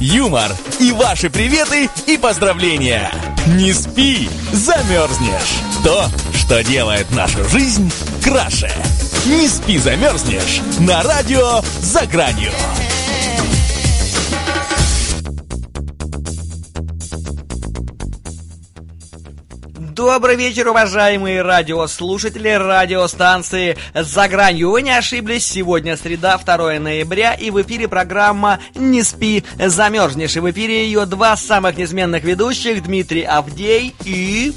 юмор и ваши приветы и поздравления. Не спи, замерзнешь. То, что делает нашу жизнь краше. Не спи, замерзнешь на радио «За гранью». Добрый вечер, уважаемые радиослушатели радиостанции «За гранью». Вы не ошиблись, сегодня среда, 2 ноября, и в эфире программа «Не спи, замерзнешь». И в эфире ее два самых неизменных ведущих, Дмитрий Авдей и...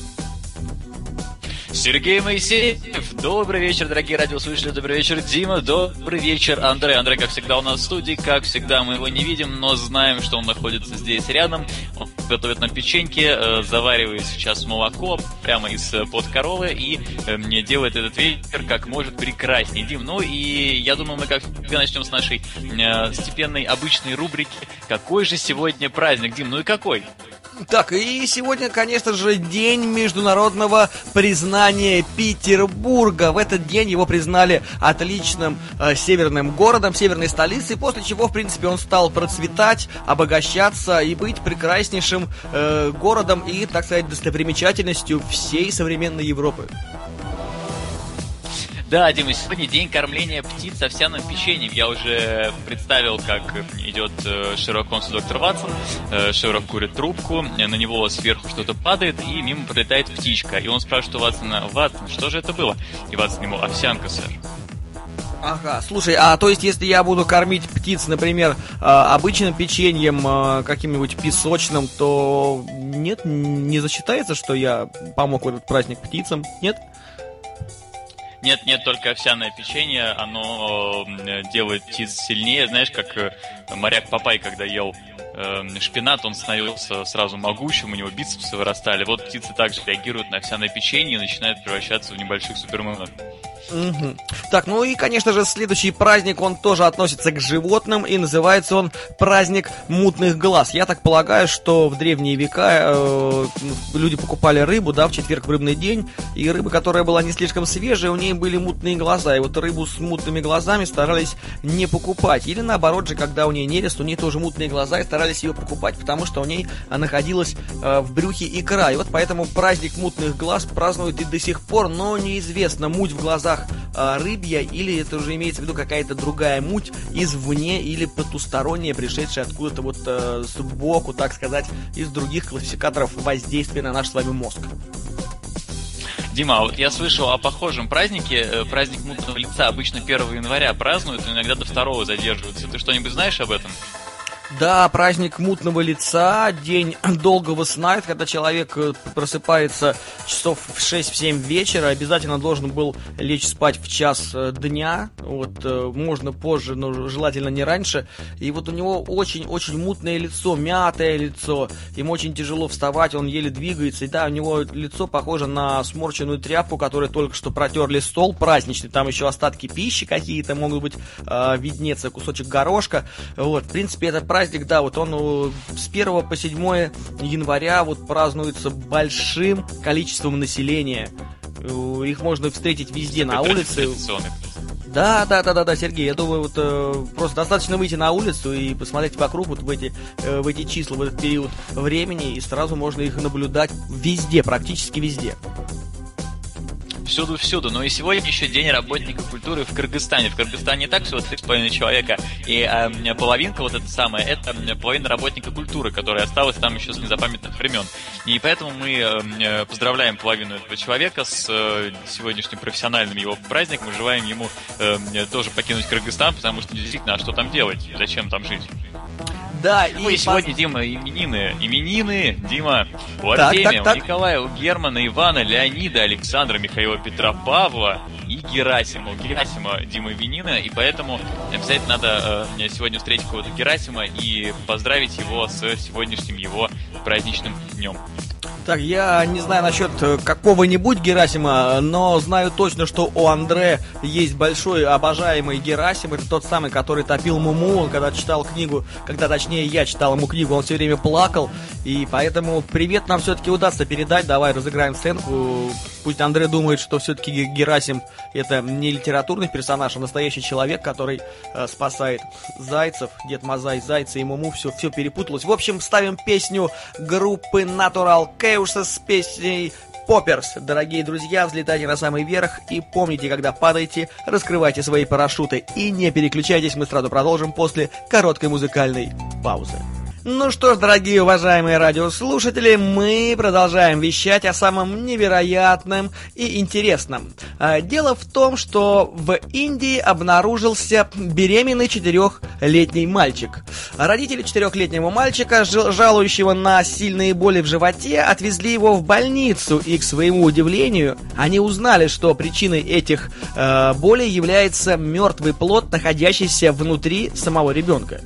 Сергей Моисеев. Добрый вечер, дорогие радиослушатели. Добрый вечер, Дима. Добрый вечер, Андрей. Андрей, как всегда, у нас в студии. Как всегда, мы его не видим, но знаем, что он находится здесь рядом. Он готовит нам печеньки, э, заваривает сейчас молоко прямо из-под коровы и э, мне делает этот вечер как может прекраснее. Дим, ну и я думаю, мы как начнем с нашей э, степенной обычной рубрики «Какой же сегодня праздник?» Дим, ну и какой? Так, и сегодня, конечно же, день международного признания Петербурга. В этот день его признали отличным э, северным городом, северной столицей, после чего, в принципе, он стал процветать, обогащаться и быть прекраснейшим э, городом и, так сказать, достопримечательностью всей современной Европы. Да, Дима, сегодня день кормления птиц овсяным печеньем. Я уже представил, как идет э, Шерлок Холмс доктор Ватсон. Э, Шерлок курит трубку, на него сверху что-то падает, и мимо пролетает птичка. И он спрашивает у Ватсона, Ватсон, что же это было? И Ватсон ему, овсянка, сэр. Ага, слушай, а то есть, если я буду кормить птиц, например, обычным печеньем, каким-нибудь песочным, то нет, не засчитается, что я помог в этот праздник птицам, нет? Нет, нет, только овсяное печенье, оно э, делает птиц сильнее. Знаешь, как э, моряк Папай, когда ел шпинат, он становился сразу могучим, у него бицепсы вырастали. Вот птицы также реагируют на овсяное печенье и начинают превращаться в небольших суперменов. Угу. Так, ну и, конечно же, следующий праздник, он тоже относится к животным, и называется он праздник мутных глаз. Я так полагаю, что в древние века э, люди покупали рыбу, да, в четверг в рыбный день, и рыба, которая была не слишком свежая, у ней были мутные глаза, и вот рыбу с мутными глазами старались не покупать. Или наоборот же, когда у нее нерест, у нее тоже мутные глаза, и старались ее покупать, потому что у ней находилась э, в брюхе икра. И вот поэтому праздник мутных глаз празднуют и до сих пор, но неизвестно, муть в глазах э, рыбья, или это уже имеется в виду какая-то другая муть извне или потусторонняя, пришедшая откуда-то вот э, сбоку, так сказать, из других классификаторов воздействия на наш с вами мозг. Дима, а вот я слышал о похожем празднике, э, праздник мутного лица обычно 1 января празднуют, но иногда до 2 задерживаются. Ты что-нибудь знаешь об этом? Да, праздник мутного лица, день долгого сна, это когда человек э, просыпается часов в 6-7 вечера, обязательно должен был лечь спать в час э, дня, вот, э, можно позже, но желательно не раньше, и вот у него очень-очень мутное лицо, мятое лицо, ему очень тяжело вставать, он еле двигается, и да, у него лицо похоже на сморченную тряпку, которой только что протерли стол праздничный, там еще остатки пищи какие-то могут быть, виднеться, кусочек горошка, вот, в принципе, это праздник, да, вот он с 1 по 7 января вот празднуется большим количеством населения. Их можно встретить везде на улице. Да, да, да, да, да, Сергей, я думаю, вот э, просто достаточно выйти на улицу и посмотреть вокруг вот в эти, э, в эти числа, в этот период времени, и сразу можно их наблюдать везде, практически везде всюду-всюду. Но и сегодня еще День работника культуры в Кыргызстане. В Кыргызстане так всего 3,5 человека. И э, половинка вот эта самая, это половина работника культуры, которая осталась там еще с незапамятных времен. И поэтому мы э, поздравляем половину этого человека с э, сегодняшним профессиональным его праздником. Желаем ему э, тоже покинуть Кыргызстан, потому что действительно, а что там делать? Зачем там жить? Да, и, и сегодня. Дима, именины. Именины, Дима, у Артемия, у Николая, у Германа, Ивана, Леонида, Александра, Михаила, Петра, Павла и Герасима. У Герасима, Дима, именины, и поэтому обязательно надо э, сегодня встретить кого-то Герасима и поздравить его с сегодняшним его праздничным днем. Так, я не знаю насчет э, какого-нибудь Герасима, но знаю точно, что у Андре есть большой обожаемый Герасим. Это тот самый, который топил Муму. Когда читал книгу, когда точнее я читал ему книгу, он все время плакал. И поэтому привет нам все-таки удастся передать. Давай разыграем сценку. Пусть Андре думает, что все-таки Герасим это не литературный персонаж, а настоящий человек, который э, спасает зайцев. Дед Мазай, зайцы и Муму. Все, все перепуталось. В общем, ставим песню группы Natural Chaos Морфеуса с песней Попперс. Дорогие друзья, взлетайте на самый верх и помните, когда падаете, раскрывайте свои парашюты и не переключайтесь, мы сразу продолжим после короткой музыкальной паузы. Ну что ж, дорогие уважаемые радиослушатели, мы продолжаем вещать о самом невероятном и интересном. А, дело в том, что в Индии обнаружился беременный четырехлетний мальчик. Родители четырехлетнего мальчика, жалующего на сильные боли в животе, отвезли его в больницу, и, к своему удивлению, они узнали, что причиной этих э, болей является мертвый плод, находящийся внутри самого ребенка.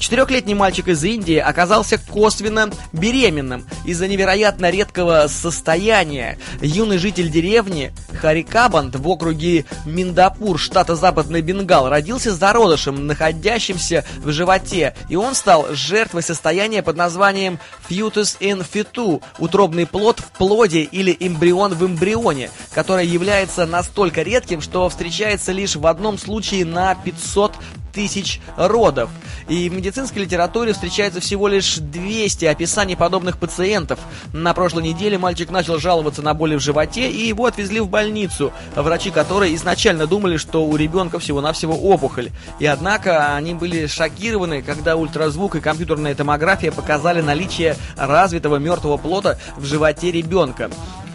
Четырехлетний мальчик из Индии оказался косвенно беременным из-за невероятно редкого состояния. Юный житель деревни Харикабанд в округе Миндапур, штата Западный Бенгал, родился зародышем, находящимся в животе, и он стал жертвой состояния под названием fetus in fetu, утробный плод в плоде или эмбрион в эмбрионе, которое является настолько редким, что встречается лишь в одном случае на 500 тысяч родов. И в медицинской литературе встречается всего лишь 200 описаний подобных пациентов. На прошлой неделе мальчик начал жаловаться на боли в животе, и его отвезли в больницу, врачи которой изначально думали, что у ребенка всего-навсего опухоль. И однако они были шокированы, когда ультразвук и компьютерная томография показали наличие развитого мертвого плота в животе ребенка.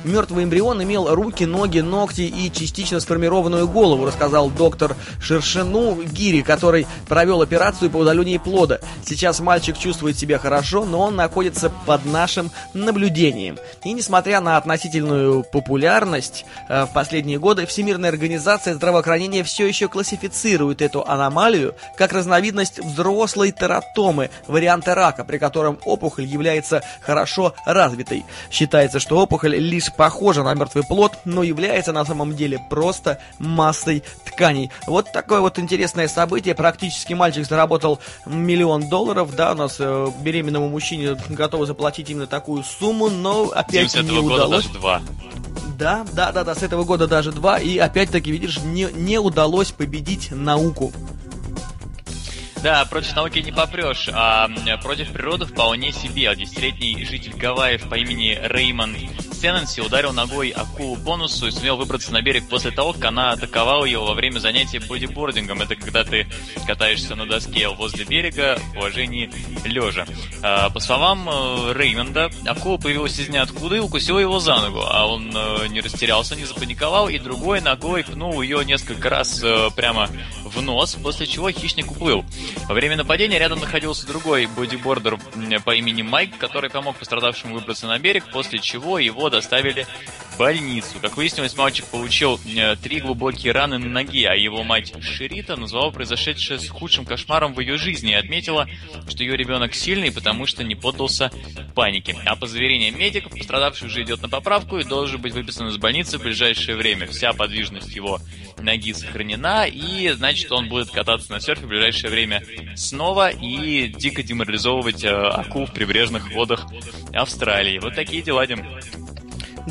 Мертвый эмбрион имел руки, ноги, ногти и частично сформированную голову, рассказал доктор Шершину Гири, который провел операцию по удалению плода. Сейчас мальчик чувствует себя хорошо, но он находится под нашим наблюдением. И несмотря на относительную популярность э, в последние годы, Всемирная организация здравоохранения все еще классифицирует эту аномалию как разновидность взрослой тератомы, варианта рака, при котором опухоль является хорошо развитой. Считается, что опухоль лишь похожа на мертвый плод, но является на самом деле просто массой тканей. Вот такое вот интересное событие. Практически мальчик заработал миллион долларов. Да, у нас э, беременному мужчине готовы заплатить именно такую сумму, но опять не удалось. даже два. Да, да, да, да, с этого года даже два. И опять-таки, видишь, не, не удалось победить науку. Да, против науки не попрешь, а против природы вполне себе. Десятилетний житель Гавайев по имени Реймон Сенненси ударил ногой акулу бонусу и сумел выбраться на берег после того, как она атаковала его во время занятия бодибордингом. Это когда ты катаешься на доске возле берега в положении лежа. А, по словам э, Реймонда, акула появилась из ниоткуда и укусила его за ногу, а он э, не растерялся, не запаниковал и другой ногой пнул ее несколько раз э, прямо в нос, после чего хищник уплыл. Во время нападения рядом находился другой бодибордер по имени Майк, который помог пострадавшему выбраться на берег, после чего его доставили в больницу. Как выяснилось, мальчик получил э, три глубокие раны на ноге, а его мать Ширита назвала произошедшее с худшим кошмаром в ее жизни и отметила, что ее ребенок сильный, потому что не поддался панике. А по заверениям медиков, пострадавший уже идет на поправку и должен быть выписан из больницы в ближайшее время. Вся подвижность его ноги сохранена, и значит он будет кататься на серфе в ближайшее время снова и дико деморализовывать э, акул в прибрежных водах Австралии. Вот такие дела, Дим.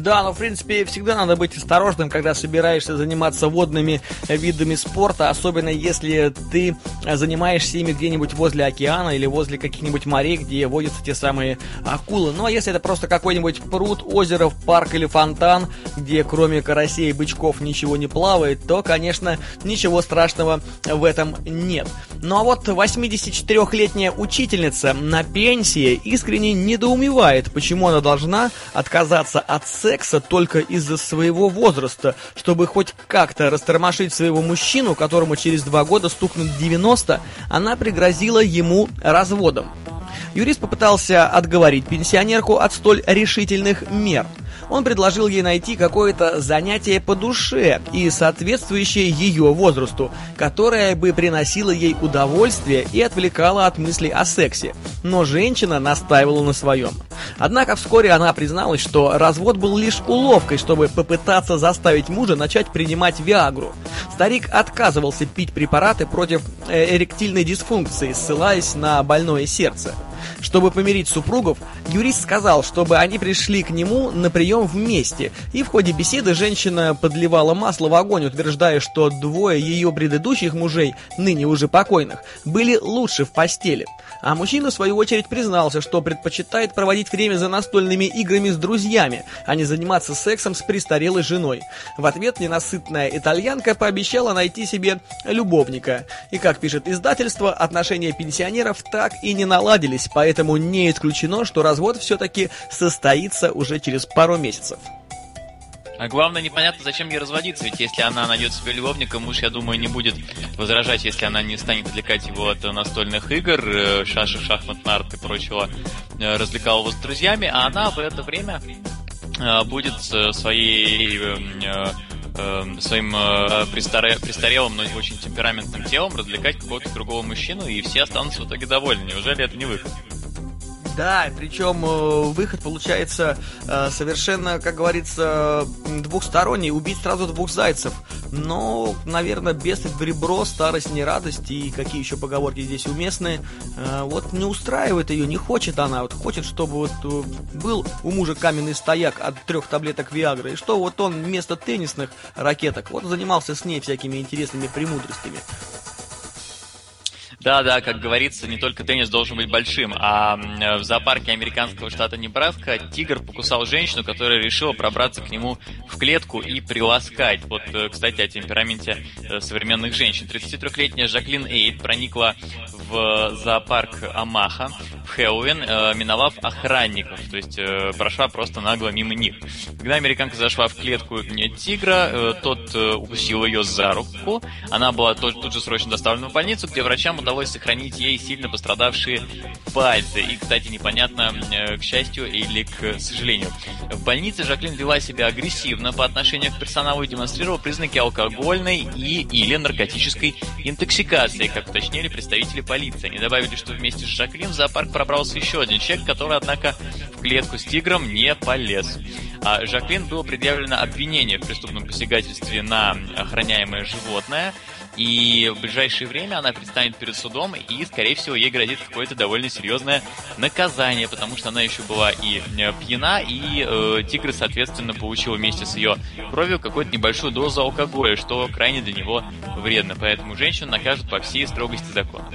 Да, но в принципе всегда надо быть осторожным, когда собираешься заниматься водными видами спорта, особенно если ты занимаешься ими где-нибудь возле океана или возле каких-нибудь морей, где водятся те самые акулы. Ну а если это просто какой-нибудь пруд, озеро, парк или фонтан, где кроме карасей и бычков ничего не плавает, то, конечно, ничего страшного в этом нет. Ну а вот 84-летняя учительница на пенсии искренне недоумевает, почему она должна отказаться от секса только из-за своего возраста, чтобы хоть как-то растормошить своего мужчину, которому через два года стукнут 90, она пригрозила ему разводом. Юрист попытался отговорить пенсионерку от столь решительных мер – он предложил ей найти какое-то занятие по душе и соответствующее ее возрасту, которое бы приносило ей удовольствие и отвлекало от мыслей о сексе. Но женщина настаивала на своем. Однако вскоре она призналась, что развод был лишь уловкой, чтобы попытаться заставить мужа начать принимать Виагру. Старик отказывался пить препараты против э, эректильной дисфункции, ссылаясь на больное сердце. Чтобы помирить супругов, юрист сказал, чтобы они пришли к нему на прием вместе, и в ходе беседы женщина подливала масло в огонь, утверждая, что двое ее предыдущих мужей, ныне уже покойных, были лучше в постели. А мужчина, в свою очередь, признался, что предпочитает проводить время за настольными играми с друзьями, а не заниматься сексом с престарелой женой. В ответ ненасытная итальянка пообещала найти себе любовника. И, как пишет издательство, отношения пенсионеров так и не наладились, поэтому не исключено, что развод все-таки состоится уже через пару месяцев. А главное, непонятно, зачем ей разводиться, ведь если она найдет себе любовника, муж, я думаю, не будет возражать, если она не станет отвлекать его от настольных игр, э, шашек, шахмат, нарт и прочего, э, развлекал его с друзьями, а она в это время э, будет своей своим престарелым, но очень темпераментным телом развлекать какого-то другого мужчину, и все останутся в итоге довольны. Неужели это не выход? Да, причем э, выход получается э, совершенно, как говорится, двухсторонний, убить сразу двух зайцев. Но, наверное, без в ребро, старость не радость, и какие еще поговорки здесь уместны. Э, вот не устраивает ее, не хочет она, вот хочет, чтобы вот был у мужа каменный стояк от трех таблеток Виагры, и что вот он вместо теннисных ракеток вот занимался с ней всякими интересными премудростями. Да, да, как говорится, не только теннис должен быть большим, а в зоопарке американского штата Небраска тигр покусал женщину, которая решила пробраться к нему в клетку и приласкать. Вот, э, кстати, о темпераменте э, современных женщин. 33-летняя Жаклин Эйд проникла в зоопарк Амаха в Хэллоуин, э, миновав охранников, то есть прошла просто нагло мимо них. Когда американка зашла в клетку тигра, тот укусил ее за руку, она была тут же срочно доставлена в больницу, где врачам удалось сохранить ей сильно пострадавшие пальцы. И, кстати, непонятно, э, к счастью или к сожалению. В больнице Жаклин вела себя агрессивно по отношению к персоналу и демонстрировала признаки алкогольной и или наркотической интоксикации, как уточнили представители полиции. Они добавили, что вместе с Жаклин в зоопарк пробрался еще один человек, который, однако, в клетку с тигром не полез. А Жаклин было предъявлено обвинение в преступном посягательстве на охраняемое животное – и в ближайшее время она предстанет перед судом, и, скорее всего, ей грозит какое-то довольно серьезное наказание, потому что она еще была и э, пьяна, и э, тигр, соответственно, получил вместе с ее кровью какую-то небольшую дозу алкоголя, что крайне для него вредно. Поэтому женщину накажут по всей строгости закона.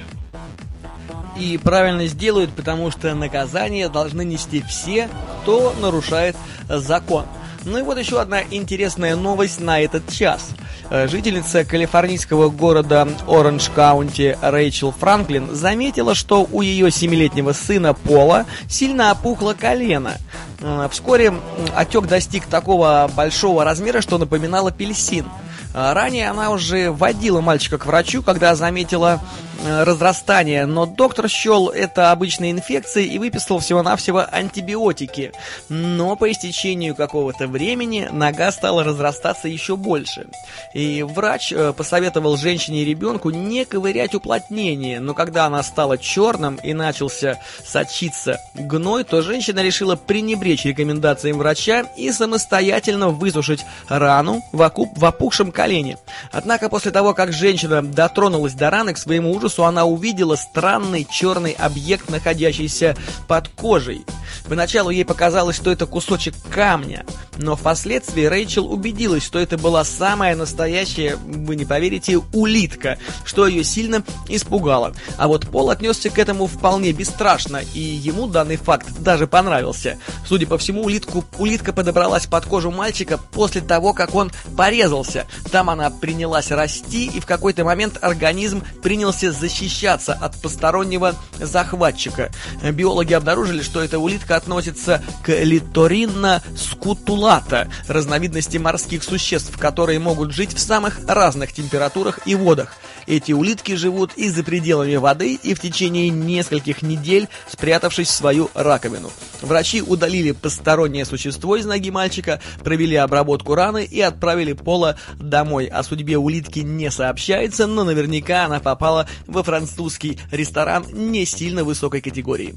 И правильно сделают, потому что наказание должны нести все, кто нарушает закон. Ну и вот еще одна интересная новость на этот час – Э, жительница калифорнийского города Оранж-Каунти Рэйчел Франклин заметила, что у ее семилетнего сына Пола сильно опухло колено. Э, вскоре отек достиг такого большого размера, что напоминал апельсин. Э, ранее она уже водила мальчика к врачу, когда заметила разрастания, но доктор счел это обычной инфекцией и выписал всего-навсего антибиотики. Но по истечению какого-то времени нога стала разрастаться еще больше. И врач э, посоветовал женщине и ребенку не ковырять уплотнение, но когда она стала черным и начался сочиться гной, то женщина решила пренебречь рекомендациям врача и самостоятельно высушить рану в, окуп, в опухшем колене. Однако после того, как женщина дотронулась до раны, к своему ужасу ужасу она увидела странный черный объект, находящийся под кожей. Поначалу ей показалось, что это кусочек камня, но впоследствии Рэйчел убедилась, что это была самая настоящая, вы не поверите, улитка, что ее сильно испугало. А вот Пол отнесся к этому вполне бесстрашно, и ему данный факт даже понравился. Судя по всему, улитку, улитка подобралась под кожу мальчика после того, как он порезался. Там она принялась расти, и в какой-то момент организм принялся защищаться от постороннего захватчика. Биологи обнаружили, что эта улитка относится к литоринно скутулата, разновидности морских существ, которые могут жить в самых разных температурах и водах. Эти улитки живут и за пределами воды, и в течение нескольких недель спрятавшись в свою раковину. Врачи удалили постороннее существо из ноги мальчика, провели обработку раны и отправили Пола домой. О судьбе улитки не сообщается, но наверняка она попала во французский ресторан не сильно высокой категории.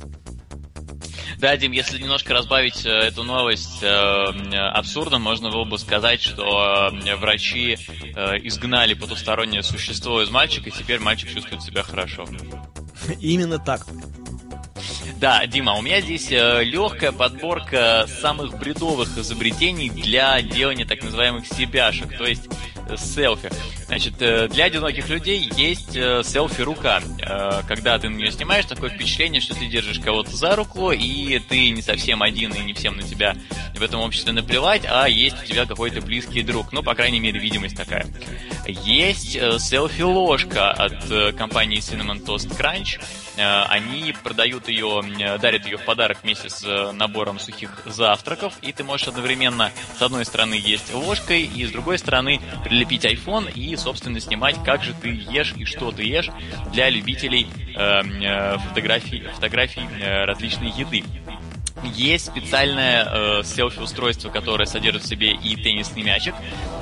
Да, Дим, если немножко разбавить э, эту новость э, абсурдом, можно было бы сказать, что э, врачи э, изгнали потустороннее существо из мальчика, и теперь мальчик чувствует себя хорошо. Именно так. Да, Дима, у меня здесь э, легкая подборка самых бредовых изобретений для делания так называемых себяшек, то есть э, селфи. Значит, э, для одиноких людей есть э, селфи-рука. Э, когда ты на нее снимаешь, такое впечатление, что ты держишь кого-то за руку, и ты не совсем один, и не всем на тебя в этом обществе наплевать, а есть у тебя какой-то близкий друг. Ну, по крайней мере, видимость такая. Есть селфи-ложка от компании Cinnamon Toast Crunch. Они продают ее, дарят ее в подарок вместе с набором сухих завтраков, и ты можешь одновременно с одной стороны есть ложкой, и с другой стороны прилепить iPhone и собственно, снимать, как же ты ешь и что ты ешь для любителей эм, э, фотографий, фотографий э, различной еды. Есть специальное э, селфи-устройство, которое содержит в себе и теннисный мячик.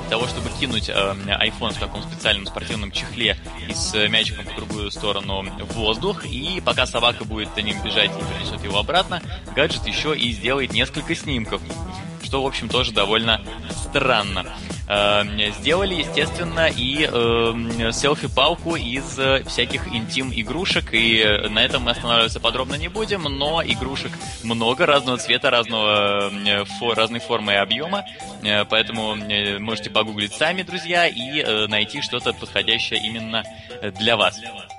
Для того, чтобы кинуть э, iPhone в таком специальном спортивном чехле и с мячиком по другую сторону в воздух. И пока собака будет за ним бежать и принесет его обратно, гаджет еще и сделает несколько снимков. Что, в общем, тоже довольно странно. Эм, сделали, естественно, и э, селфи-палку из э, всяких интим-игрушек, и э, на этом мы останавливаться подробно не будем, но игрушек много, разного цвета, разного, э, фо, разной формы и объема, поэтому можете погуглить сами, друзья, и найти что-то подходящее именно для вас. Э,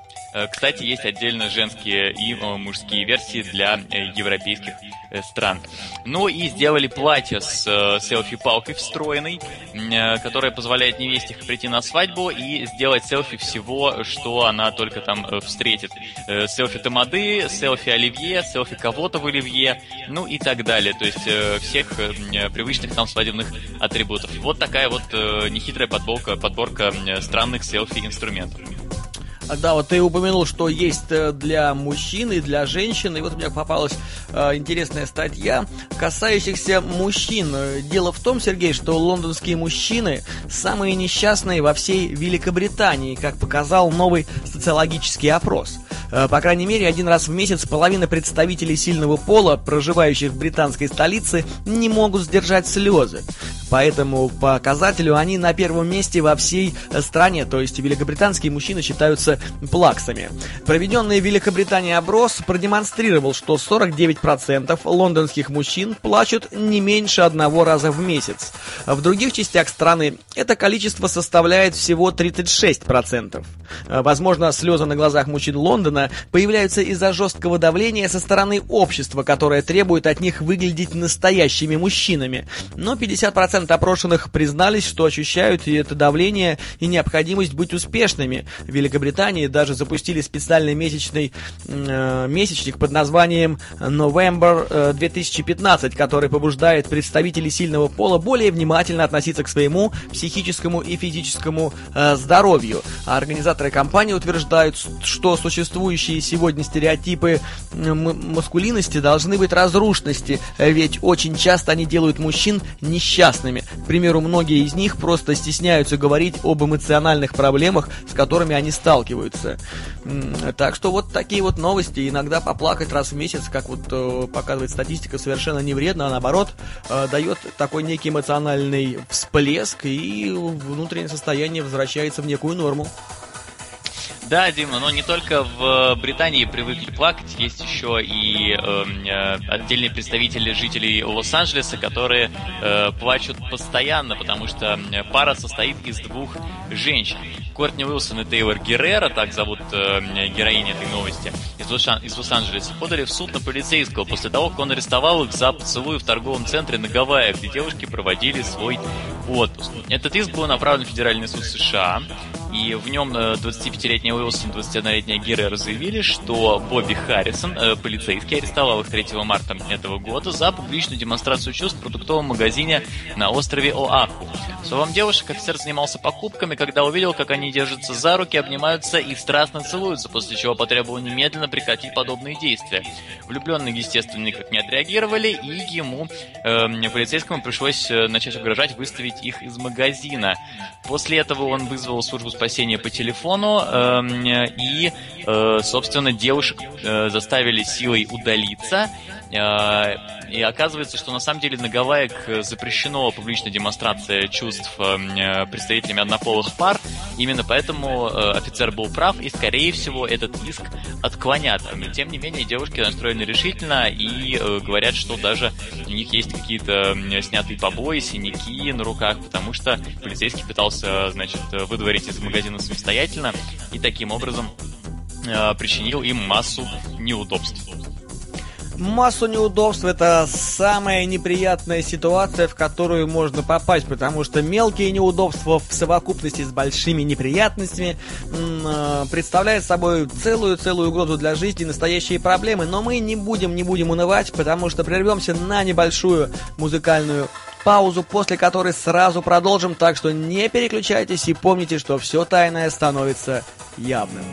кстати, есть отдельно женские и мужские версии для европейских Э, стран. Ну и сделали платье с э, селфи-палкой встроенной, э, которая позволяет невесте прийти на свадьбу и сделать селфи всего, что она только там э, встретит. Э, селфи тамады, селфи оливье, селфи кого-то в оливье, ну и так далее. То есть э, всех э, привычных нам свадебных атрибутов. Вот такая вот э, нехитрая подборка, подборка э, странных селфи-инструментов. Да, вот ты упомянул, что есть э, для мужчин и для женщин, и вот у меня попалась э, интересная статья, касающихся мужчин. Дело в том, Сергей, что лондонские мужчины самые несчастные во всей Великобритании, как показал новый социологический опрос. Э, по крайней мере, один раз в месяц половина представителей сильного пола, проживающих в британской столице, не могут сдержать слезы. По этому показателю они на первом месте во всей стране, то есть великобританские мужчины считаются плаксами. Проведенный в Великобритании оброс продемонстрировал, что 49% лондонских мужчин плачут не меньше одного раза в месяц. В других частях страны это количество составляет всего 36%. Возможно, слезы на глазах мужчин Лондона появляются из-за жесткого давления со стороны общества, которое требует от них выглядеть настоящими мужчинами. Но 50% 50% опрошенных признались, что ощущают это давление, и необходимость быть успешными. В Великобритании даже запустили специальный месячный э, месячник под названием November 2015, э, который побуждает представителей сильного пола более внимательно относиться к своему психическому и физическому э, здоровью. А организаторы кампании утверждают, что существующие сегодня стереотипы маскулинности должны быть разрушенности, ведь очень часто они делают мужчин несчастными несчастными. К примеру, многие из них просто стесняются говорить об эмоциональных проблемах, с которыми они сталкиваются. Так что вот такие вот новости. Иногда поплакать раз в месяц, как вот э, показывает статистика, совершенно не вредно, а наоборот э, дает такой некий эмоциональный всплеск и внутреннее состояние возвращается в некую норму. Да, Дима, но не только в Британии привыкли плакать, есть еще и эм, э, отдельные представители жителей Лос-Анджелеса, которые э, плачут постоянно, потому что пара состоит из двух женщин. Кортни Уилсон и Тейлор Геррера, так зовут э, героини этой новости, из Лос-Анджелеса, подали в суд на полицейского после того, как он арестовал их за поцелуй в торговом центре на Гавайях, где девушки проводили свой отпуск. Этот иск был направлен в Федеральный суд США, и в нем 25-летний Уилсон, 21-летняя Геррера заявили, что Бобби Харрисон, э, полицейский, арестовал их 3 марта этого года за публичную демонстрацию чувств в продуктовом магазине на острове Оаху. Словом девушек, офицер занимался покупками, когда увидел, как они держатся за руки, обнимаются и страстно целуются, после чего потребовал немедленно прекратить подобные действия. Влюбленные, естественно, никак не отреагировали, и ему, э, полицейскому, пришлось э, начать угрожать выставить их из магазина. После этого он вызвал службу спасения по телефону, эм, и, э, собственно, девушек э, заставили силой удалиться. И оказывается, что на самом деле на Гавайях запрещено публичная демонстрация чувств представителями однополых пар. Именно поэтому офицер был прав, и, скорее всего, этот иск отклонят. Тем не менее, девушки настроены решительно и говорят, что даже у них есть какие-то снятые побои, синяки на руках, потому что полицейский пытался, значит, выдворить из магазина самостоятельно и таким образом э, причинил им массу неудобств. Массу неудобств это самая неприятная ситуация, в которую можно попасть, потому что мелкие неудобства в совокупности с большими неприятностями э, представляют собой целую-целую угрозу для жизни, настоящие проблемы. Но мы не будем, не будем унывать, потому что прервемся на небольшую музыкальную паузу, после которой сразу продолжим, так что не переключайтесь и помните, что все тайное становится явным.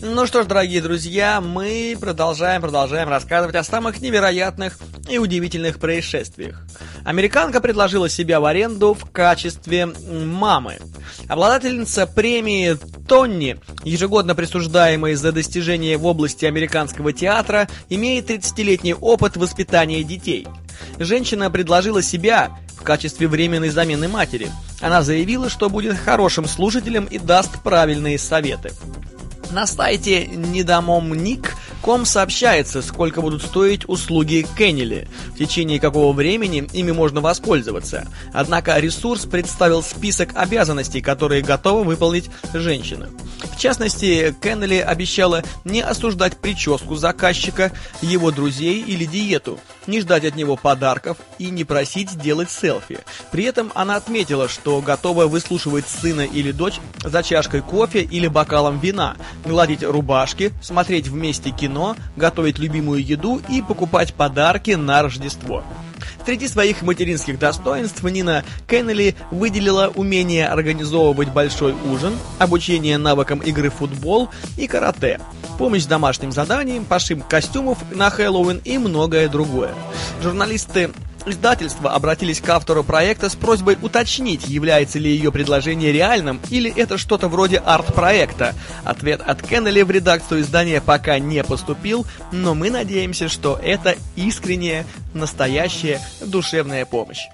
Ну что ж, дорогие друзья, мы продолжаем, продолжаем рассказывать о самых невероятных и удивительных происшествиях. Американка предложила себя в аренду в качестве мамы. Обладательница премии Тонни, ежегодно присуждаемой за достижения в области американского театра, имеет 30-летний опыт воспитания детей. Женщина предложила себя в качестве временной замены матери. Она заявила, что будет хорошим слушателем и даст правильные советы. На сайте недомомник.ком сообщается, сколько будут стоить услуги Кеннели, в течение какого времени ими можно воспользоваться. Однако ресурс представил список обязанностей, которые готова выполнить женщина. В частности, Кеннели обещала не осуждать прическу заказчика, его друзей или диету, не ждать от него подарков и не просить делать селфи. При этом она отметила, что готова выслушивать сына или дочь за чашкой кофе или бокалом вина, гладить рубашки, смотреть вместе кино, готовить любимую еду и покупать подарки на Рождество. Среди своих материнских достоинств Нина Кеннелли выделила умение организовывать большой ужин, обучение навыкам игры в футбол и карате, помощь домашним заданием, пошив костюмов на Хэллоуин и многое другое. Журналисты Издательства обратились к автору проекта с просьбой уточнить, является ли ее предложение реальным или это что-то вроде арт-проекта. Ответ от Кеннелли в редакцию издания пока не поступил, но мы надеемся, что это искренняя, настоящая душевная помощь.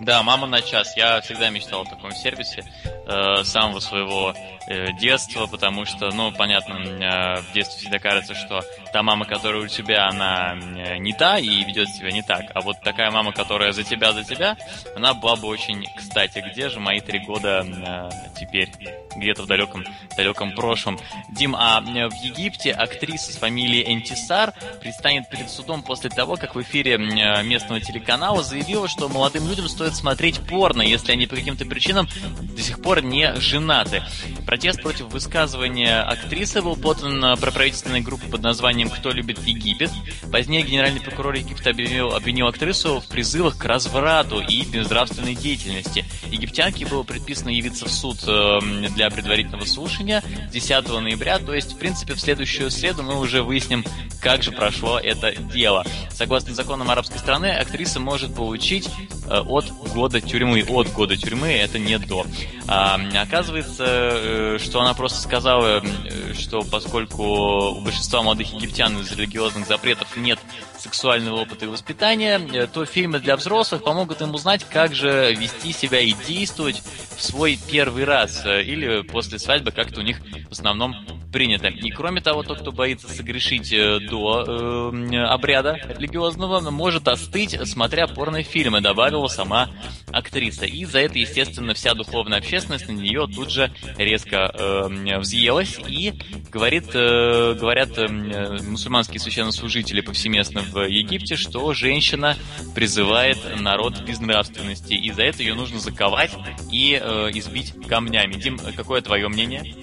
Да, мама на час. Я всегда мечтал о таком сервисе э, самого своего э, детства, потому что, ну, понятно, э, в детстве всегда кажется, что та мама, которая у тебя, она э, не та и ведет себя не так. А вот такая мама, которая за тебя, за тебя, она была бы очень кстати. Где же мои три года э, теперь? Где-то в далеком, далеком прошлом. Дим, а в Египте актриса с фамилией Энтисар предстанет перед судом после того, как в эфире э, местного телеканала заявила, что молодым людям стоит стоит смотреть порно, если они по каким-то причинам до сих пор не женаты. Протест против высказывания актрисы был подан про правительственной группе под названием «Кто любит Египет?». Позднее генеральный прокурор Египта обвинил, обвинил актрису в призывах к разврату и безнравственной деятельности. Египтянке было предписано явиться в суд эм, для предварительного слушания 10 ноября, то есть, в принципе, в следующую среду мы уже выясним, как же прошло это дело. Согласно законам арабской страны, актриса может получить э, от года тюрьмы, от года тюрьмы, это не до. А, оказывается, э, что она просто сказала, э, что поскольку у большинства молодых египтян из религиозных запретов нет сексуального опыта и воспитания, э, то фильмы для взрослых помогут им узнать, как же вести себя и действовать в свой первый раз или после свадьбы, как-то у них в основном принято. И кроме того, тот, кто боится согрешить до э, обряда религиозного, может остыть, смотря порнофильмы, добавила сама актриса. И за это, естественно, вся духовная общественность на нее тут же резко э, взъелась и говорит, э, говорят э, мусульманские священнослужители повсеместно в Египте, что женщина призывает народ к безнравственности, и за это ее нужно заковать и э, избить камнями. Дим, какое твое мнение?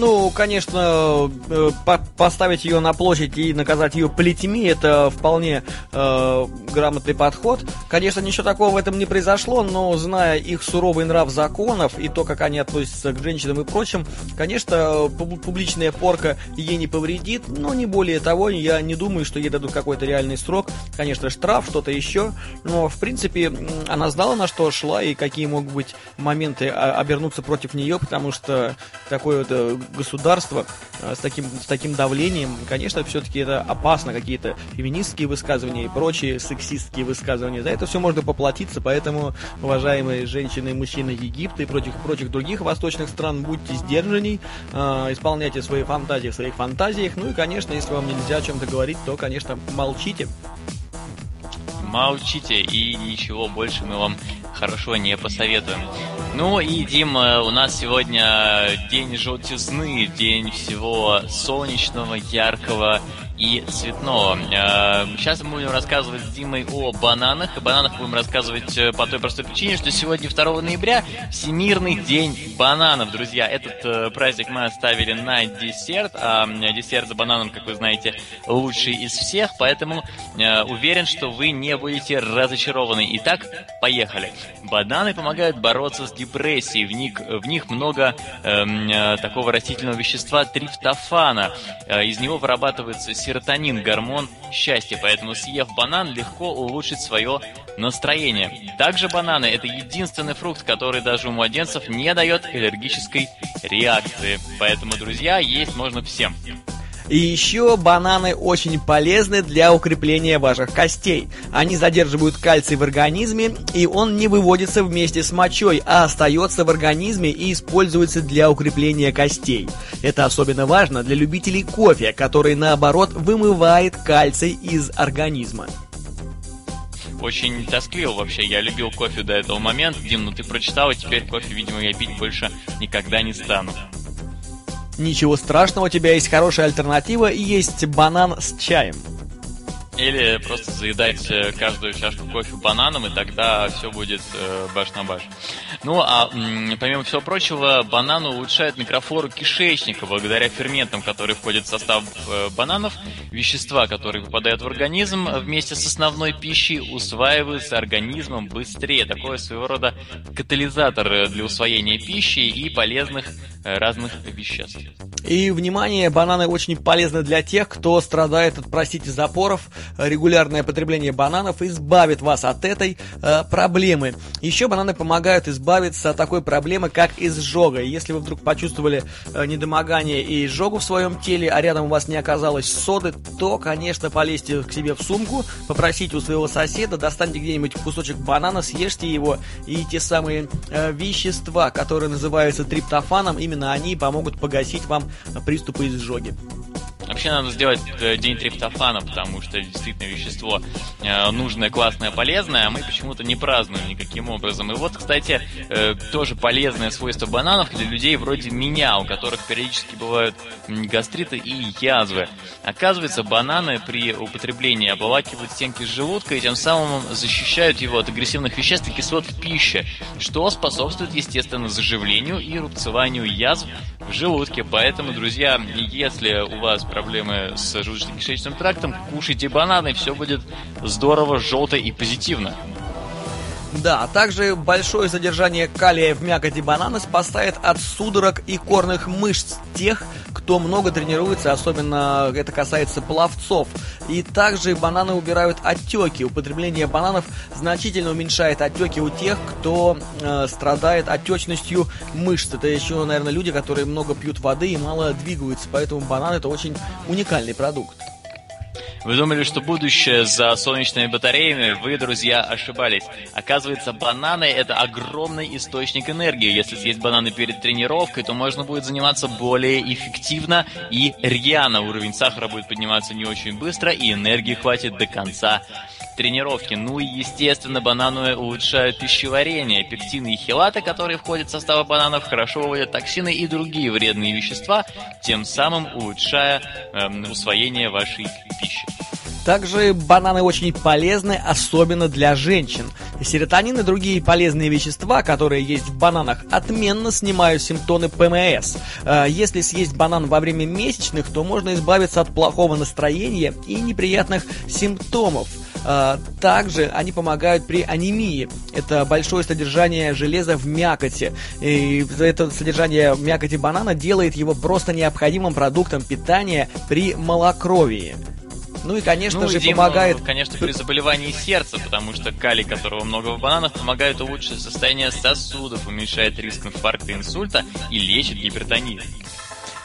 Ну, конечно, э, по поставить ее на площадь и наказать ее плетьми, это вполне э, грамотный подход. Конечно, ничего такого в этом не произошло, но зная их суровый нрав законов и то, как они относятся к женщинам и прочим, конечно, публичная порка ей не повредит, но не более того, я не думаю, что ей дадут какой-то реальный срок. Конечно, штраф, что-то еще, но, в принципе, она знала, на что шла и какие могут быть моменты а, обернуться против нее, потому что такое вот государство э, с таким, с таким давлением, конечно, все-таки это опасно, какие-то феминистские высказывания и прочие сексистские высказывания. За это все можно поплатиться, поэтому, уважаемые женщины и мужчины Египта и прочих, прочих других восточных стран, будьте сдержанней, э, исполняйте свои фантазии в своих фантазиях, ну и, конечно, если вам нельзя о чем-то говорить, то, конечно, молчите. Молчите, и ничего больше мы вам хорошо не посоветуем. Ну и, Дима, у нас сегодня день желтизны, день всего солнечного, яркого и цветного. Э, сейчас мы будем рассказывать с Димой о бананах. О бананах будем рассказывать э, по той простой причине, что сегодня 2 ноября Всемирный день бананов, друзья. Этот э, праздник мы оставили на десерт, а десерт с бананом, как вы знаете, лучший из всех, поэтому уверен, что вы не будете разочарованы. Итак, поехали. Бананы помогают бороться с депрессией. В них, в них много э, такого растительного вещества триптофана. Из него вырабатывается серотонин, гормон счастья, поэтому съев банан легко улучшить свое настроение. Также бананы это единственный фрукт, который даже у младенцев не дает аллергической реакции. Поэтому, друзья, есть можно всем. И еще бананы очень полезны для укрепления ваших костей. Они задерживают кальций в организме, и он не выводится вместе с мочой, а остается в организме и используется для укрепления костей. Это особенно важно для любителей кофе, который наоборот вымывает кальций из организма очень тоскливо вообще. Я любил кофе до этого момента. Дим, ну ты прочитал, и теперь кофе, видимо, я пить больше никогда не стану. Ничего страшного, у тебя есть хорошая альтернатива и есть банан с чаем. Или просто заедать э, каждую чашку кофе бананом, и тогда все будет э, баш на баш. Ну, а помимо всего прочего, банан улучшает микрофлору кишечника благодаря ферментам, которые входят в состав э, бананов. Вещества, которые попадают в организм вместе с основной пищей, усваиваются организмом быстрее. Такое своего рода катализатор для усвоения пищи и полезных э, разных веществ. И, внимание, бананы очень полезны для тех, кто страдает от, простите, запоров, регулярное потребление бананов избавит вас от этой э, проблемы. Еще бананы помогают избавиться от такой проблемы, как изжога. Если вы вдруг почувствовали э, недомогание и изжогу в своем теле, а рядом у вас не оказалось соды, то, конечно, полезьте к себе в сумку, попросите у своего соседа, достаньте где-нибудь кусочек банана, съешьте его, и те самые э, вещества, которые называются триптофаном, именно они помогут погасить вам приступы изжоги. Вообще надо сделать э, день триптофана, потому что действительно вещество э, нужное, классное, полезное, а мы почему-то не празднуем никаким образом. И вот, кстати, э, тоже полезное свойство бананов для людей вроде меня, у которых периодически бывают гастриты и язвы. Оказывается, бананы при употреблении обволакивают стенки желудка и тем самым защищают его от агрессивных веществ и кислот в пище, что способствует, естественно, заживлению и рубцеванию язв в желудке. Поэтому, друзья, если у вас проблемы с желудочно-кишечным трактом, кушайте бананы, все будет здорово, желто и позитивно. Да, а также большое содержание калия в мякоти банана спасает от судорог и корных мышц тех, кто много тренируется, особенно это касается пловцов. И также бананы убирают отеки. Употребление бананов значительно уменьшает отеки у тех, кто э, страдает отечностью мышц. Это еще, наверное, люди, которые много пьют воды и мало двигаются, поэтому банан это очень уникальный продукт. Вы думали, что будущее за солнечными батареями? Вы, друзья, ошибались. Оказывается, бананы – это огромный источник энергии. Если съесть бананы перед тренировкой, то можно будет заниматься более эффективно и рьяно. Уровень сахара будет подниматься не очень быстро, и энергии хватит до конца тренировки. Ну и, естественно, бананы улучшают пищеварение. Пектины и хилаты, которые входят в состав бананов, хорошо выводят токсины и другие вредные вещества, тем самым улучшая эм, усвоение вашей пищи. Также бананы очень полезны, особенно для женщин. Серотонин и другие полезные вещества, которые есть в бананах, отменно снимают симптомы ПМС. Э, если съесть банан во время месячных, то можно избавиться от плохого настроения и неприятных симптомов. А, также они помогают при анемии. Это большое содержание железа в мякоти. И это содержание мякоти банана делает его просто необходимым продуктом питания при малокровии. Ну и, конечно ну, же, Дима, помогает... Конечно, при заболевании сердца, потому что калий, которого много в бананах, помогает улучшить состояние сосудов, уменьшает риск инфаркта и инсульта и лечит гипертонию.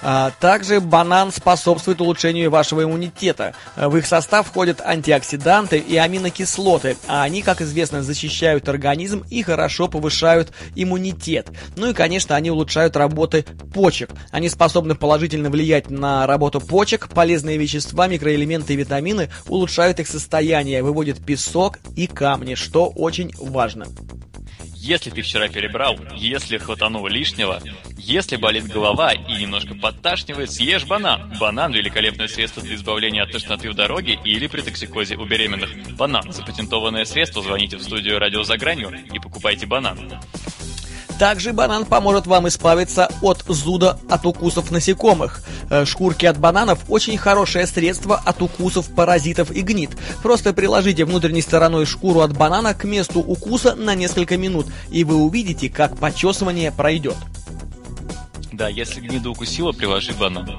А, также банан способствует улучшению вашего иммунитета. В их состав входят антиоксиданты и аминокислоты, а они, как известно, защищают организм и хорошо повышают иммунитет. Ну и, конечно, они улучшают работы почек. Они способны положительно влиять на работу почек, полезные вещества, микроэлементы и витамины улучшают их состояние, выводят песок и камни, что очень важно. Если ты вчера перебрал, если хватануло лишнего, если болит голова и немножко подташнивает, съешь банан. Банан – великолепное средство для избавления от тошноты в дороге или при токсикозе у беременных. Банан – запатентованное средство. Звоните в студию «Радио за гранью» и покупайте банан. Также банан поможет вам избавиться от зуда от укусов насекомых. Э, шкурки от бананов очень хорошее средство от укусов паразитов и гнид. Просто приложите внутренней стороной шкуру от банана к месту укуса на несколько минут, и вы увидите, как почесывание пройдет. Да, если гнида укусила, приложи банан.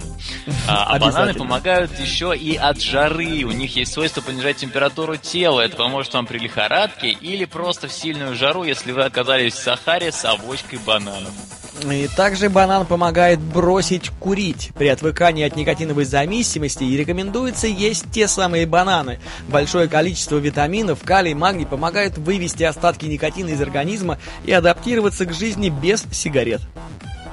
А, а бананы помогают еще и от жары. У них есть свойство понижать температуру тела. Это поможет вам при лихорадке или просто в сильную жару, если вы оказались в Сахаре с авоськой бананов. И также банан помогает бросить курить. При отвыкании от никотиновой зависимости и рекомендуется есть те самые бананы. Большое количество витаминов, калий, магний помогают вывести остатки никотина из организма и адаптироваться к жизни без сигарет.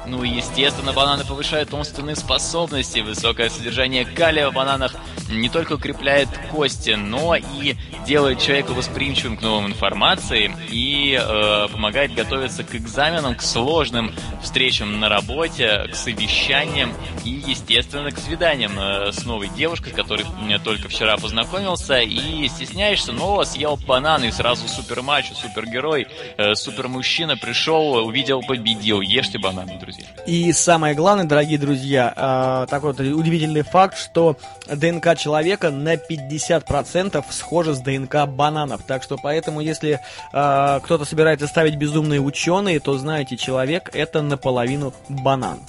Ну и естественно, бананы повышают умственные способности. Высокое содержание калия в бананах не только укрепляет кости, но и делает человека восприимчивым к новым информации и э, помогает готовиться к экзаменам, к сложным встречам на работе, к совещаниям и, естественно, к свиданиям э, с новой девушкой, с которой только вчера познакомился, и стесняешься, но съел бананы и сразу супер мачо, супергерой, э, супер мужчина пришел, увидел, победил. Ешьте бананы, друзья друзья. И самое главное, дорогие друзья, э, такой вот удивительный факт, что ДНК человека на 50% схожа с ДНК бананов. Так что поэтому, если э, кто-то собирается ставить безумные ученые, то знаете, человек это наполовину банан.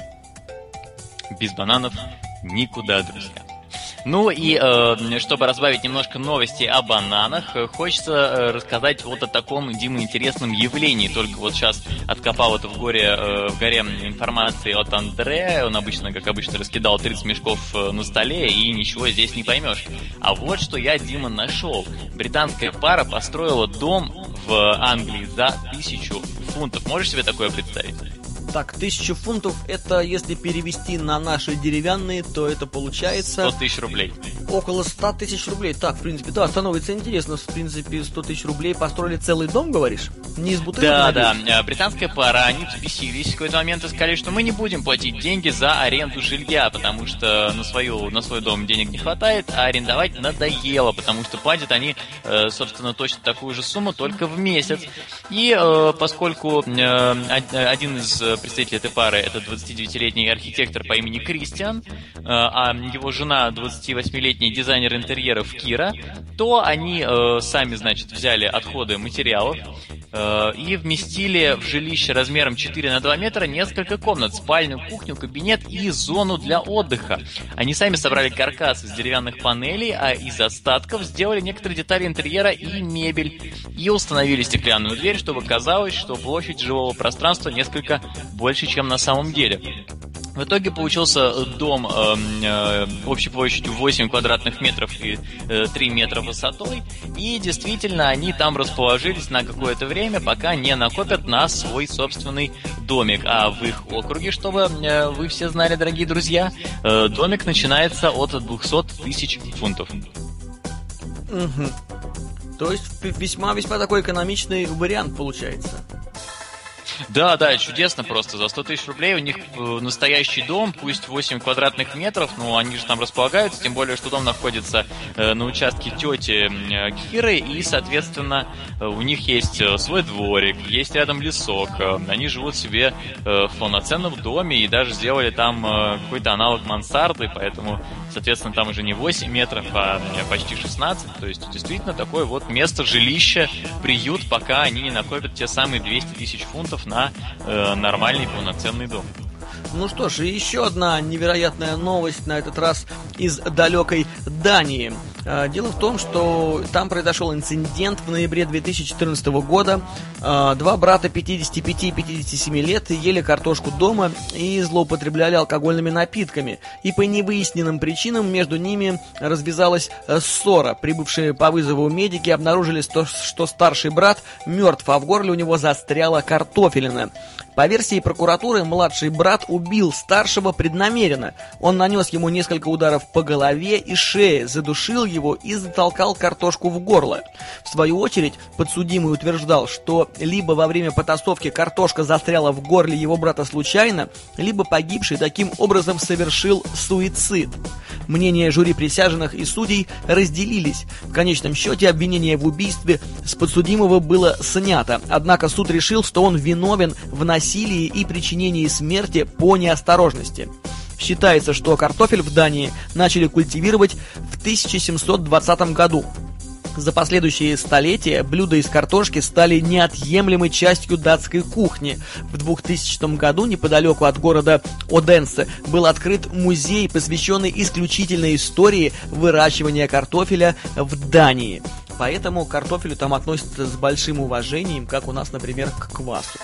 Без бананов никуда, друзья. Ну и э, чтобы разбавить немножко новости о бананах, э, хочется э, рассказать вот о таком, Дима, интересном явлении. Только вот сейчас откопал это в горе, э, в горе информации от Андре. Он обычно, как обычно, раскидал 30 мешков э, на столе и ничего здесь не поймешь. А вот что я, Дима, нашел. Британская пара построила дом в Англии за тысячу фунтов. Можешь себе такое представить? Так, тысячу фунтов, это если перевести на наши деревянные, то это получается... 100 тысяч рублей. Около 100 тысяч рублей. Так, в принципе, да, становится интересно. В принципе, 100 тысяч рублей построили целый дом, говоришь? Не из бутылок? Да, да. Э, британская пара, они взбесились в какой-то момент и сказали, что мы не будем платить деньги за аренду жилья, потому что на, свою, на свой дом денег не хватает, а арендовать надоело, потому что платят они, э, собственно, точно такую же сумму, только в месяц. И э, поскольку один из представитель этой пары это 29-летний архитектор по имени Кристиан, э, а его жена 28-летний дизайнер интерьеров Кира, то они э, сами, значит, взяли отходы материалов э, и вместили в жилище размером 4 на 2 метра несколько комнат, спальню, кухню, кабинет и зону для отдыха. Они сами собрали каркас из деревянных панелей, а из остатков сделали некоторые детали интерьера и мебель. И установили стеклянную дверь, чтобы казалось, что площадь живого пространства несколько больше, чем на самом деле. В итоге получился дом э, э, общей площадью 8 квадратных метров и э, 3 метра высотой. И действительно, они там расположились на какое-то время, пока не накопят на свой собственный домик. А в их округе, чтобы э, вы все знали, дорогие друзья, э, домик начинается от 200 тысяч фунтов. То есть весьма-весьма такой экономичный вариант получается. Да, да, чудесно просто. За 100 тысяч рублей у них э, настоящий дом, пусть 8 квадратных метров, но они же там располагаются, тем более, что дом находится э, на участке тети э, Киры, и, соответственно, у них есть свой дворик, есть рядом лесок. Они живут себе в полноценном доме и даже сделали там какой-то аналог мансарды, поэтому Соответственно, там уже не 8 метров, а почти 16. То есть действительно такое вот место, жилище, приют, пока они не накопят те самые 200 тысяч фунтов на э, нормальный полноценный дом. Ну что ж, еще одна невероятная новость, на этот раз из далекой Дании. А, дело в том, что там произошел инцидент в ноябре 2014 года. А, два брата 55 и 57 лет ели картошку дома и злоупотребляли алкогольными напитками. И по невыясненным причинам между ними развязалась э, ссора. Прибывшие по вызову медики обнаружили, что старший брат мертв, а в горле у него застряла картофелина. По версии прокуратуры, младший брат убил старшего преднамеренно. Он нанес ему несколько ударов по голове и шее, задушил его и затолкал картошку в горло. В свою очередь, подсудимый утверждал, что либо во время потасовки картошка застряла в горле его брата случайно, либо погибший таким образом совершил суицид. Мнения жюри присяжных и судей разделились. В конечном счете обвинение в убийстве с подсудимого было снято, однако суд решил, что он виновен в насилии и причинении смерти по неосторожности. Считается, что картофель в Дании начали культивировать в 1720 году. За последующие столетия блюда из картошки стали неотъемлемой частью датской кухни. В 2000 году неподалеку от города Оденсе был открыт музей, посвященный исключительной истории выращивания картофеля в Дании. Поэтому картофелю там относятся с большим уважением, как у нас, например, к квасу.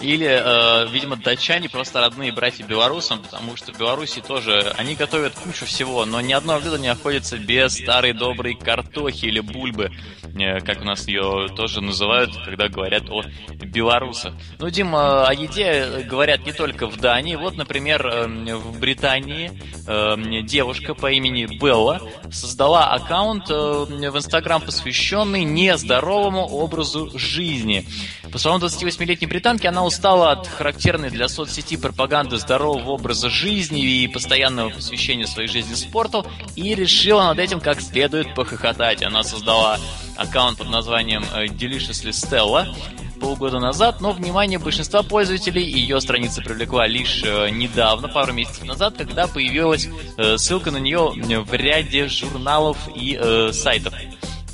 Или, э, видимо, датчане просто родные братья белорусам, потому что в тоже они готовят кучу всего, но ни одно блюдо не обходится без старой доброй картохи или бульбы, э, как у нас ее тоже называют, когда говорят о белорусах. Ну, Дима, о еде говорят не только в Дании. Вот, например, э, в Британии э, девушка по имени Белла создала аккаунт э, в Инстаграм, посвященный нездоровому образу жизни. По словам 28-летней британки, она устала от характерной для соцсети пропаганды здорового образа жизни и постоянного посвящения своей жизни спорту и решила над этим как следует похохотать. Она создала аккаунт под названием э, Deliciously Stella полгода назад, но внимание большинства пользователей ее страница привлекла лишь э, недавно, пару месяцев назад, когда появилась э, ссылка на нее в ряде журналов и э, сайтов.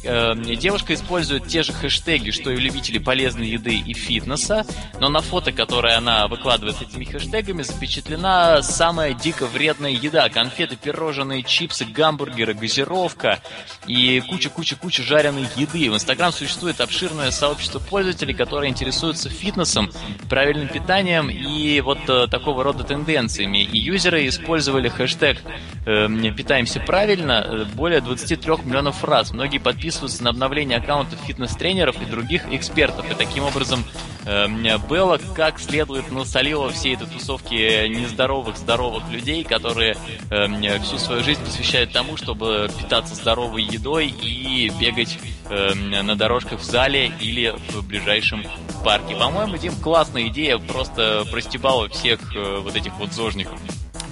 Эм, девушка использует те же хэштеги, что и любители полезной еды и фитнеса, но на фото, которое она выкладывает этими хэштегами, запечатлена самая дико вредная еда. Конфеты, пирожные, чипсы, гамбургеры, газировка и куча-куча-куча жареной еды. В Инстаграм существует обширное сообщество пользователей, которые интересуются фитнесом, правильным питанием и вот э, такого рода тенденциями. И юзеры использовали хэштег э, «Питаемся правильно» э, более 23 миллионов раз. Многие подписываются подписываться на обновление аккаунтов фитнес-тренеров и других экспертов. И таким образом э, Белла как следует насолила всей этой тусовки нездоровых, здоровых людей, которые э, всю свою жизнь посвящают тому, чтобы питаться здоровой едой и бегать э, на дорожках в зале или в ближайшем парке. По-моему, Дим, классная идея, просто простебала всех э, вот этих вот зожников.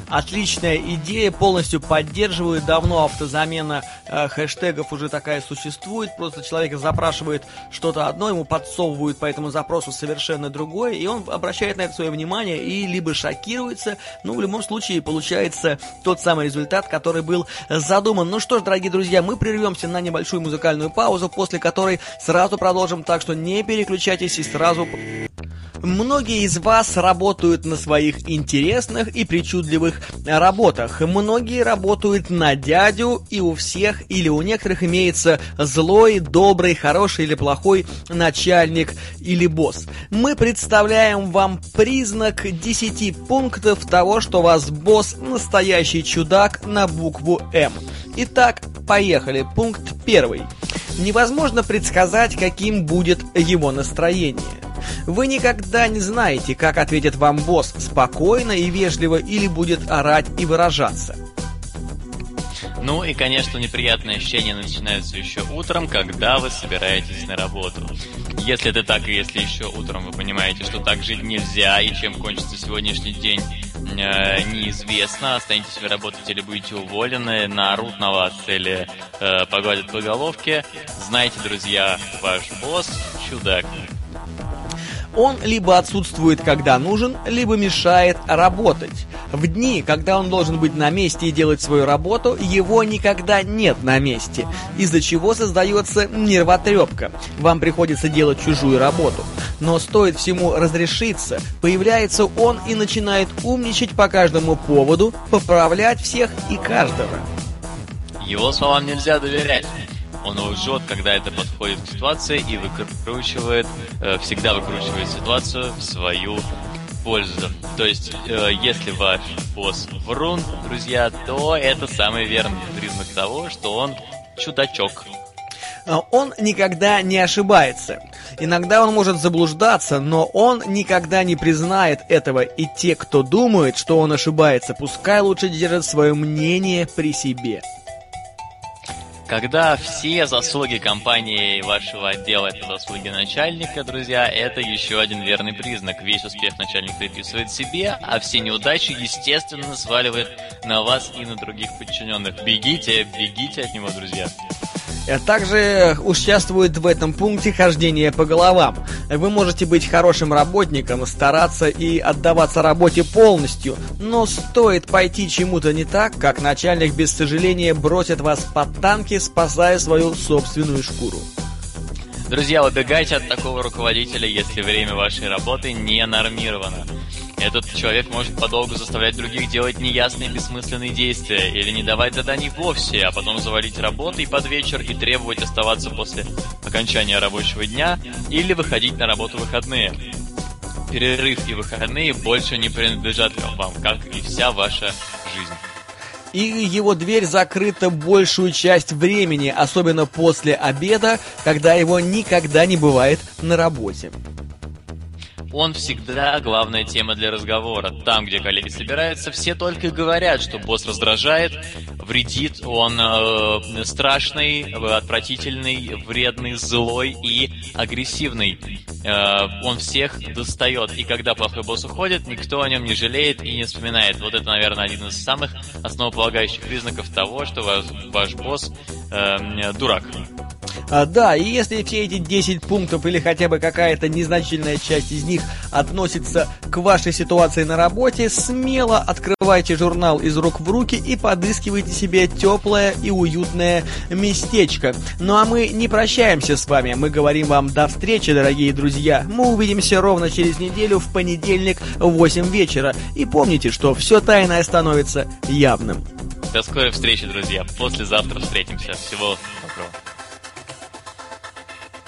Отличная идея, полностью поддерживаю. Давно автозамена э, хэштегов уже такая существует. Просто человек запрашивает что-то одно, ему подсовывают по этому запросу совершенно другое, и он обращает на это свое внимание и либо шокируется, ну, в любом случае, получается тот самый результат, который был задуман. Ну что ж, дорогие друзья, мы прервемся на небольшую музыкальную паузу, после которой сразу продолжим, так что не переключайтесь и сразу... Многие из вас работают на своих интересных и причудливых работах. Многие работают на дядю, и у всех или у некоторых имеется злой, добрый, хороший или плохой начальник или босс. Мы представляем вам признак 10 пунктов того, что вас босс настоящий чудак на букву М. Итак, поехали. Пункт первый. Невозможно предсказать, каким будет его настроение. Вы никогда не знаете, как ответит вам босс, спокойно и вежливо или будет орать и выражаться. Ну и, конечно, неприятные ощущения начинаются еще утром, когда вы собираетесь на работу. Если это так, и если еще утром вы понимаете, что так жить нельзя, и чем кончится сегодняшний день, э, неизвестно, останетесь вы работать или будете уволены, наорут на вас или э, погладят по головке, знайте, друзья, ваш босс чудак. Он либо отсутствует, когда нужен, либо мешает работать. В дни, когда он должен быть на месте и делать свою работу, его никогда нет на месте, из-за чего создается нервотрепка. Вам приходится делать чужую работу. Но стоит всему разрешиться, появляется он и начинает умничать по каждому поводу, поправлять всех и каждого. Его словам нельзя доверять. Он лжет, когда это подходит к ситуации и выкручивает, э, всегда выкручивает ситуацию в свою пользу. То есть, э, если ваш босс врун, друзья, то это самый верный признак того, что он чудачок. А Он никогда не ошибается. Иногда он может заблуждаться, но он никогда не признает этого, и те, кто думает, что он ошибается, пускай лучше держат свое мнение при себе. Когда все заслуги компании вашего отдела это заслуги начальника, друзья, это еще один верный признак. Весь успех начальник приписывает себе, а все неудачи, естественно, сваливает на вас и на других подчиненных. Бегите, бегите от него, друзья. А Также участвует в этом пункте хождение по головам. Вы можете быть хорошим работником, стараться и отдаваться работе полностью, но стоит пойти чему-то не так, как начальник без сожаления бросит вас под танки, спасая свою собственную шкуру. Друзья, убегайте от такого руководителя, если время вашей работы не нормировано. Этот человек может подолгу заставлять других делать неясные бессмысленные действия или не давать заданий вовсе, а потом завалить работой под вечер и требовать оставаться после окончания рабочего дня или выходить на работу в выходные. Перерыв и выходные больше не принадлежат вам, как и вся ваша жизнь. И его дверь закрыта большую часть времени, особенно после обеда, когда его никогда не бывает на работе. Он всегда главная тема для разговора. Там, где коллеги собираются, все только и говорят, что босс раздражает, вредит, он э, страшный, отвратительный, вредный, злой и агрессивный. Э, он всех достает. И когда плохой босс уходит, никто о нем не жалеет и не вспоминает. Вот это, наверное, один из самых основополагающих признаков того, что ваш, ваш босс э, дурак. А, да, и если все эти 10 пунктов или хотя бы какая-то незначительная часть из них относится к вашей ситуации на работе, смело открывайте журнал из рук в руки и подыскивайте себе теплое и уютное местечко. Ну а мы не прощаемся с вами, мы говорим вам до встречи, дорогие друзья. Мы увидимся ровно через неделю в понедельник в 8 вечера. И помните, что все тайное становится явным. До скорой встречи, друзья. Послезавтра встретимся. Всего доброго.